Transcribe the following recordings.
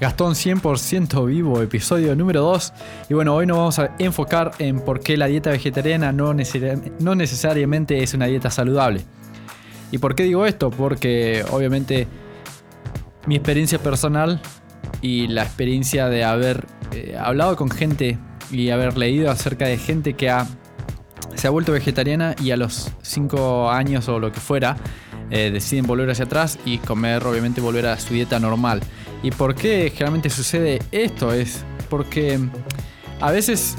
Gastón 100% vivo, episodio número 2. Y bueno, hoy nos vamos a enfocar en por qué la dieta vegetariana no, necesariamente es una dieta saludable. ¿Y por qué digo esto? Porque obviamente mi experiencia personal y la experiencia de haber eh, hablado con gente y haber leído acerca de gente que ha, se ha vuelto vegetariana y a los 5 años o lo que fuera eh, deciden volver hacia atrás y comer, obviamente volver a su dieta normal. ¿Y por qué generalmente sucede esto? Es porque a veces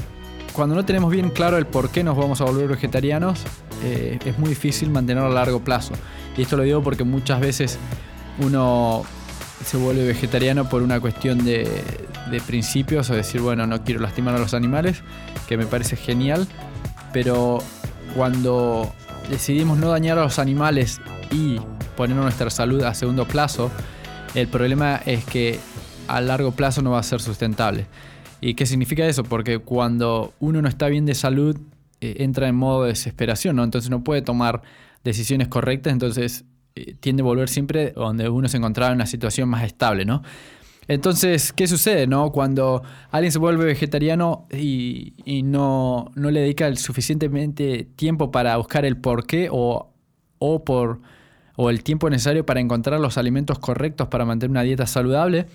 cuando no tenemos bien claro el por qué nos vamos a volver vegetarianos, eh, es muy difícil mantenerlo a largo plazo. Y esto lo digo porque muchas veces uno se vuelve vegetariano por una cuestión de, de principios, o decir, bueno, no quiero lastimar a los animales, que me parece genial, pero cuando decidimos no dañar a los animales y poner nuestra salud a segundo plazo, el problema es que a largo plazo no va a ser sustentable. ¿Y qué significa eso? Porque cuando uno no está bien de salud, eh, entra en modo de desesperación, ¿no? Entonces no puede tomar decisiones correctas, entonces eh, tiende a volver siempre donde uno se encontraba en una situación más estable, ¿no? Entonces, ¿qué sucede, no? Cuando alguien se vuelve vegetariano y, no, no, le dedica suficientemente tiempo para buscar el por qué o, o por o el tiempo necesario para encontrar los alimentos correctos para mantener una dieta saludable,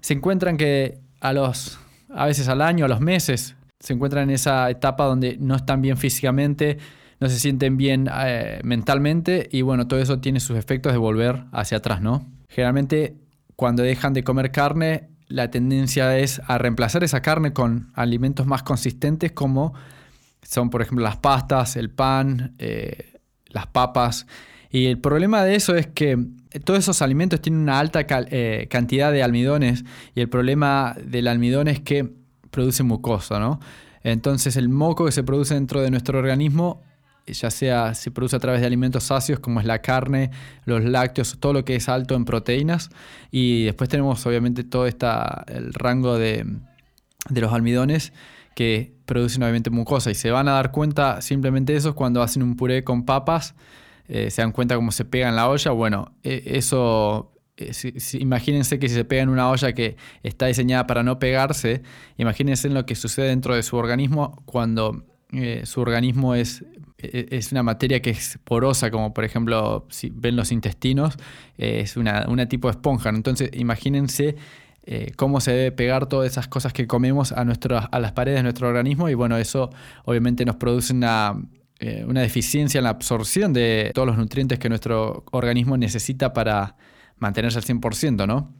se encuentran que a los a veces al año, a los meses, se encuentran en esa etapa donde no están bien físicamente, no se sienten bien eh, mentalmente y bueno, todo eso tiene sus efectos de volver hacia atrás, ¿no? Generalmente cuando dejan de comer carne, la tendencia es a reemplazar esa carne con alimentos más consistentes como son por ejemplo las pastas, el pan, eh, las papas y el problema de eso es que todos esos alimentos tienen una alta eh, cantidad de almidones y el problema del almidón es que produce mucosa, ¿no? Entonces el moco que se produce dentro de nuestro organismo, ya sea se produce a través de alimentos ácidos como es la carne, los lácteos, todo lo que es alto en proteínas y después tenemos obviamente todo esta, el rango de, de los almidones que producen obviamente mucosa y se van a dar cuenta simplemente de eso cuando hacen un puré con papas eh, se dan cuenta cómo se pega en la olla. Bueno, e, eso, eh, imagínense que si se pega en una olla que está diseñada para no pegarse, imagínense en lo que sucede dentro de su organismo cuando eh, su organismo es, e, es una materia que es porosa, como por ejemplo, si ven los intestinos, es una, tipo de esponja. Entonces, imagínense cómo se debe pegar todas esas cosas que comemos a, a las paredes de nuestro organismo y bueno, eso obviamente nos produce una, eh, una deficiencia en la absorción de todos los nutrientes que nuestro organismo necesita para mantenerse al 100%, ¿no?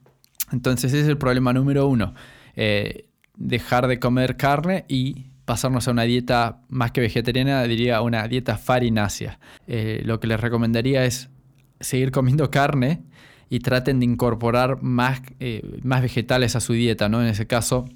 Entonces ese es el problema número uno. Eh, dejar de comer carne y pasarnos a una dieta más que vegetariana, diría una dieta farinácea. Eh, lo que les recomendaría es seguir comiendo carne y traten de incorporar más, más vegetales a su dieta, ¿no? En ese caso,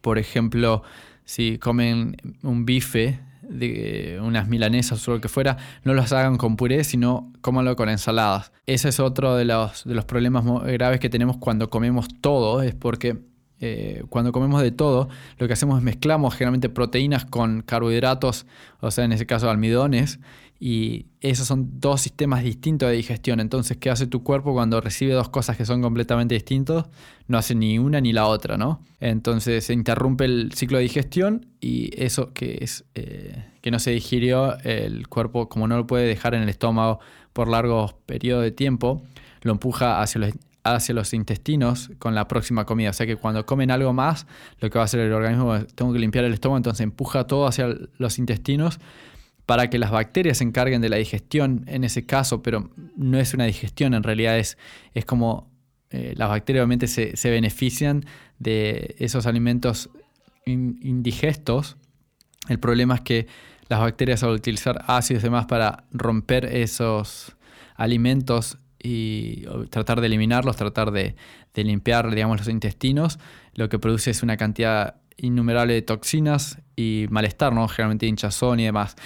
por ejemplo, si comen un bife, de unas milanesas o lo que fuera, no los hagan con puré, sino cómanlo con ensaladas. Ese es otro de los, de los problemas graves que tenemos cuando comemos todo, es porque eh, cuando comemos de todo, lo que hacemos es mezclamos generalmente proteínas con carbohidratos, o sea, en ese caso almidones, y esos son dos sistemas distintos de digestión. Entonces, ¿qué hace tu cuerpo cuando recibe dos cosas que son completamente distintos? No hace ni una ni la otra, ¿no? Entonces se interrumpe el ciclo de digestión y eso que es eh, que no se digirió, el cuerpo, como no lo puede dejar en el estómago por largos periodos de tiempo, lo empuja hacia los, hacia los intestinos con la próxima comida. O sea que cuando comen algo más, lo que va a hacer el organismo es, tengo que limpiar el estómago, entonces empuja todo hacia los intestinos para que las bacterias se encarguen de la digestión en ese caso, pero no es una digestión, en realidad es, es como eh, las bacterias obviamente se, benefician de esos alimentos indigestos. El problema es que las bacterias al utilizar ácidos y demás para romper esos alimentos y tratar de eliminarlos, tratar de, de limpiar digamos, los intestinos, lo que produce es una cantidad innumerable de toxinas y malestar, ¿no? generalmente hinchazón y demás.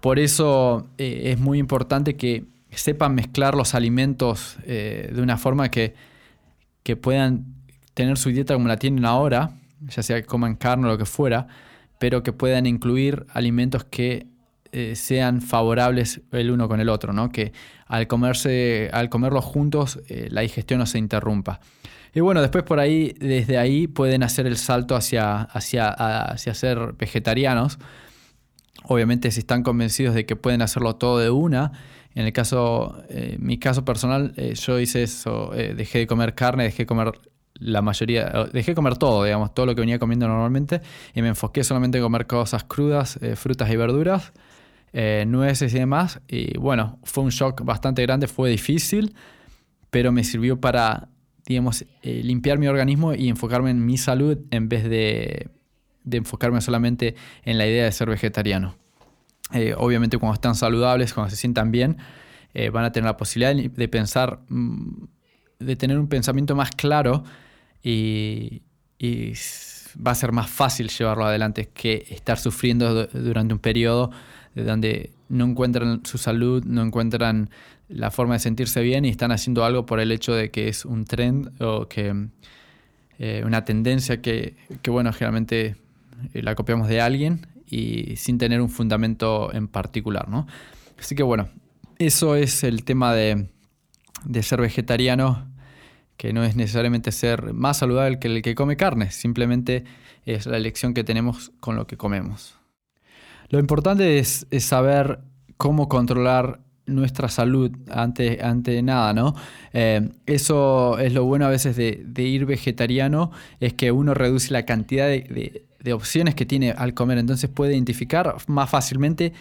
Por eso eh, es muy importante que sepan mezclar los alimentos eh, de una forma que, que puedan tener su dieta como la tienen ahora, ya sea que coman carne o lo que fuera, pero que puedan incluir alimentos que eh, sean favorables el uno con el otro, ¿no? que al, comerse, al comerlos juntos la digestión no se interrumpa. Y bueno, después por ahí, desde ahí pueden hacer el salto hacia, hacia, hacia ser vegetarianos. Obviamente si están convencidos de que pueden hacerlo todo de una. En el caso, eh, mi caso personal, eh, yo hice eso, eh, dejé de comer carne, dejé de comer la mayoría, dejé de comer todo, digamos, todo lo que venía comiendo normalmente y me enfoqué solamente en comer cosas crudas, frutas y verduras, nueces y demás. Y bueno, fue un shock bastante grande, fue difícil, pero me sirvió para digamos, limpiar mi organismo y enfocarme en mi salud en vez de, enfocarme solamente en la idea de ser vegetariano. Eh, obviamente cuando están saludables, cuando se sientan bien, eh, van a tener la posibilidad de pensar, mm, de tener un pensamiento más claro y, va a ser más fácil llevarlo adelante que estar sufriendo durante un periodo de donde no encuentran su salud, no encuentran la forma de sentirse bien y están haciendo algo por el hecho de que es un trend o que eh, una tendencia que, bueno, generalmente la copiamos de alguien y sin tener un fundamento en particular, ¿no? Así que bueno, eso es el tema de, de ser vegetariano, que no es necesariamente ser más saludable que el que come carne, simplemente es la elección que tenemos con lo que comemos. Lo importante es, saber cómo controlar nuestra salud ante, ante nada, ¿no? Eh, eso es lo bueno a veces de, ir vegetariano, es que uno reduce la cantidad de, opciones que tiene al comer, entonces puede identificar más fácilmente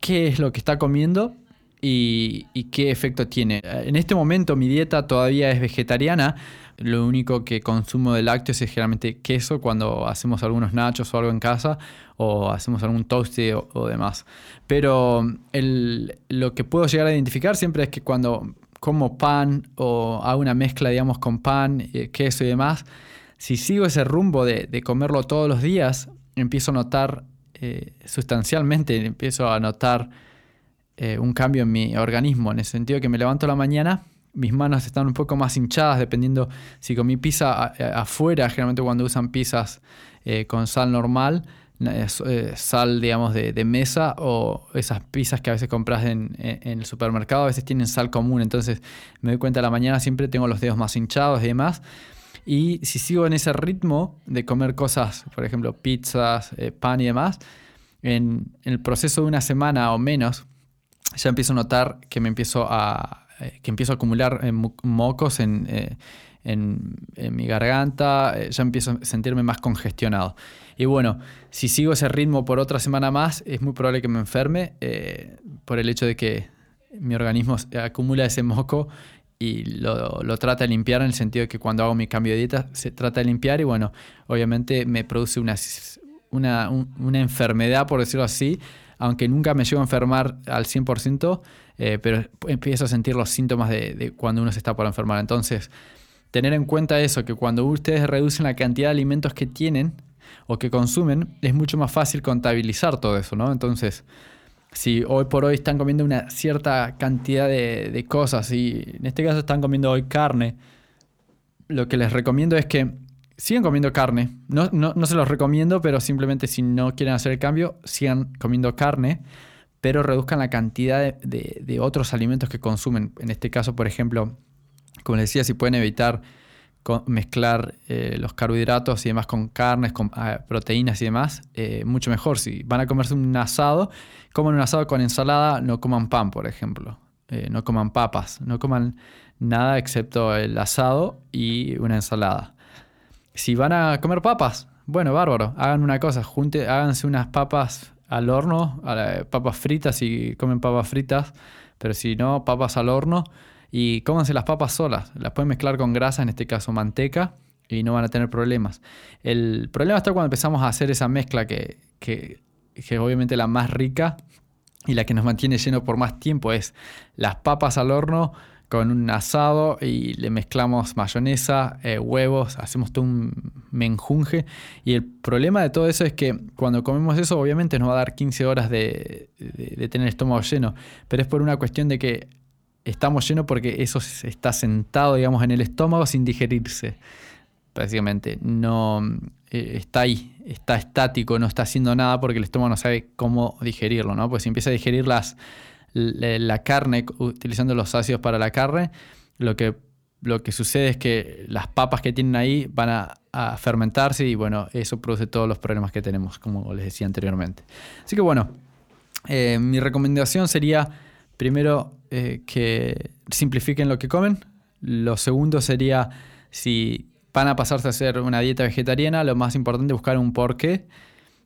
qué es lo que está comiendo y, y, qué efecto tiene. En este momento mi dieta todavía es vegetariana, lo único que consumo de lácteos es generalmente queso cuando hacemos algunos nachos o algo en casa o hacemos algún toast o, demás. Pero lo que puedo llegar a identificar siempre es que cuando como pan o hago una mezcla, digamos, con pan, eh, queso y demás, si sigo ese rumbo de, comerlo todos los días, empiezo a notar eh, sustancialmente, empiezo a notar eh, un cambio en mi organismo, en el sentido de que me levanto la mañana mis manos están un poco más hinchadas dependiendo si comí pizza afuera, generalmente cuando usan pizzas eh, con sal normal, eh, sal digamos de, mesa o esas pizzas que a veces compras en, el supermercado, a veces tienen sal común, entonces me doy cuenta a la mañana siempre tengo los dedos más hinchados y demás. Y si sigo en ese ritmo de comer cosas, por ejemplo, pizzas, eh, pan y demás, en el proceso de una semana o menos, ya empiezo a notar que me empiezo a, eh, que empiezo a acumular eh, mocos eh, en, mi garganta, ya empiezo a sentirme más congestionado. Y bueno, si sigo ese ritmo por otra semana más, es muy probable que me enferme por el hecho de que mi organismo acumula ese moco y lo, trata de limpiar en el sentido de que cuando hago mi cambio de dieta se trata de limpiar y bueno, obviamente me produce una, una, una enfermedad, por decirlo así, aunque nunca me llego a enfermar al 100%, eh, pero empiezo a sentir los síntomas de, cuando uno se está por enfermar. Entonces, tener en cuenta eso, que cuando ustedes reducen la cantidad de alimentos que tienen o que consumen, es mucho más fácil contabilizar todo eso, ¿no? Entonces, si hoy por hoy están comiendo una cierta cantidad de, cosas y en este caso están comiendo hoy carne, lo que les recomiendo es que sigan comiendo carne. No, no, se los recomiendo, pero simplemente si no quieren hacer el cambio, sigan comiendo carne pero reduzcan la cantidad de, otros alimentos que consumen. En este caso, por ejemplo, como les decía, si pueden evitar mezclar eh, los carbohidratos y demás con carnes, con ah, proteínas y demás, eh, mucho mejor. Si van a comerse un asado, coman un asado con ensalada, no coman pan, por ejemplo. Eh, no coman papas, no coman nada excepto el asado y una ensalada. Si van a comer papas, bueno, bárbaro, hagan una cosa, junte, háganse unas papas al horno, a papas fritas y comen papas fritas, pero si no, papas al horno y cómanse las papas solas. Las pueden mezclar con grasa, en este caso manteca, y no van a tener problemas. El problema está cuando empezamos a hacer esa mezcla que, que, que obviamente la más rica y la que nos mantiene lleno por más tiempo es las papas al horno con un asado y le mezclamos mayonesa, eh, huevos, hacemos todo un menjunje. Y el problema de todo eso es que cuando comemos eso, obviamente nos va a dar 15 horas de, tener el estómago lleno, pero es por una cuestión de que estamos llenos porque eso está sentado, digamos, en el estómago sin digerirse. Prácticamente no eh, está ahí, está estático, no está haciendo nada porque el estómago no sabe cómo digerirlo, ¿no? Pues si empieza a digerir las la carne, utilizando los ácidos para la carne, lo que, lo que sucede es que las papas que tienen ahí van a, fermentarse y bueno, eso produce todos los problemas que tenemos, como les decía anteriormente. Así que bueno, eh, mi recomendación sería primero eh, que simplifiquen lo que comen. Lo segundo sería si van a pasarse a hacer una dieta vegetariana, lo más importante es buscar un porqué.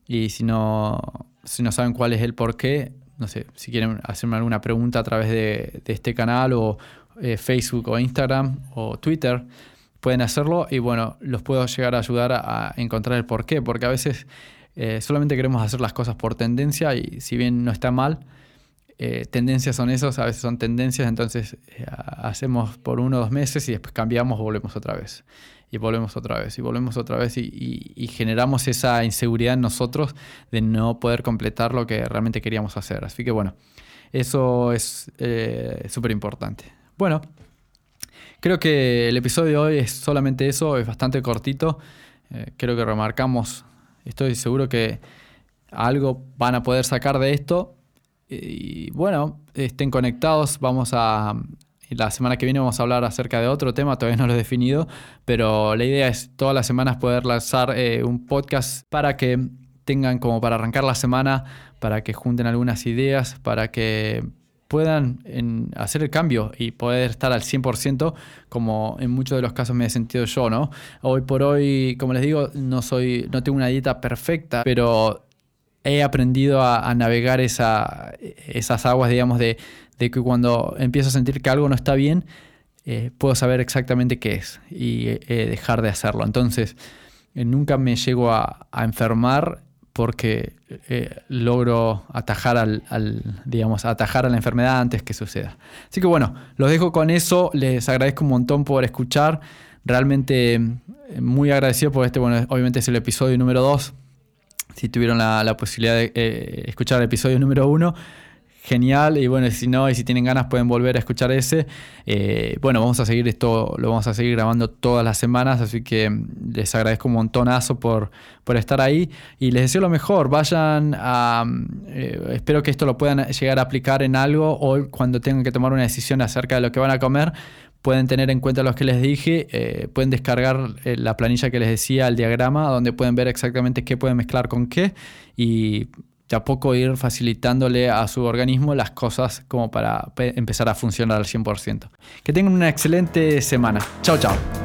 Y si no, si no saben cuál es el porqué, no sé, si quieren hacerme alguna pregunta a través de, este canal o eh, Facebook o Instagram o Twitter, pueden hacerlo y bueno, los puedo llegar a ayudar a, encontrar el porqué, porque a veces eh, solamente queremos hacer las cosas por tendencia y si bien no está mal, eh, tendencias son esos, a veces son tendencias, entonces hacemos por uno o dos meses y después cambiamos o volvemos otra vez y volvemos otra vez y volvemos otra vez y, generamos esa inseguridad en nosotros de no poder completar lo que realmente queríamos hacer. Así que bueno, eso es eh, súper importante. Bueno, creo que el episodio de hoy es solamente eso, es bastante cortito. Eh, creo que remarcamos, estoy seguro que algo van a poder sacar de esto. Y bueno, estén conectados, vamos a, la semana que viene vamos a hablar acerca de otro tema, todavía no lo he definido, pero la idea es todas las semanas poder lanzar eh, un podcast para que tengan como para arrancar la semana, para que junten algunas ideas, para que puedan hacer el cambio y poder estar al 100% como en muchos de los casos me he sentido yo, ¿no? Hoy por hoy, como les digo, no, soy, no tengo una dieta perfecta, pero he aprendido a, navegar esa, esas aguas, digamos, de, de que cuando empiezo a sentir que algo no está bien, eh, puedo saber exactamente qué es y eh, dejar de hacerlo. Entonces, eh, nunca me llego a, enfermar porque logro atajar al, digamos, atajar a la enfermedad antes que suceda. Así que bueno, los dejo con eso. Les agradezco un montón por escuchar. Realmente muy agradecido por este, bueno, obviamente es el episodio número 2. Si tuvieron la, la posibilidad de escuchar el episodio número 1 genial. Y bueno, si no, y si tienen ganas pueden volver a escuchar ese. Eh, bueno, vamos a seguir esto, lo vamos a seguir grabando todas las semanas, así que les agradezco un montonazo por, por estar ahí y les deseo lo mejor. Vayan a... Eh, espero que esto lo puedan llegar a aplicar en algo o cuando tengan que tomar una decisión acerca de lo que van a comer. Pueden tener en cuenta los que les dije, eh, pueden descargar la planilla que les decía, el diagrama, donde pueden ver exactamente qué pueden mezclar con qué y a poco ir facilitándole a su organismo las cosas como para empezar a funcionar al 100%. Que tengan una excelente semana. Chao, chao.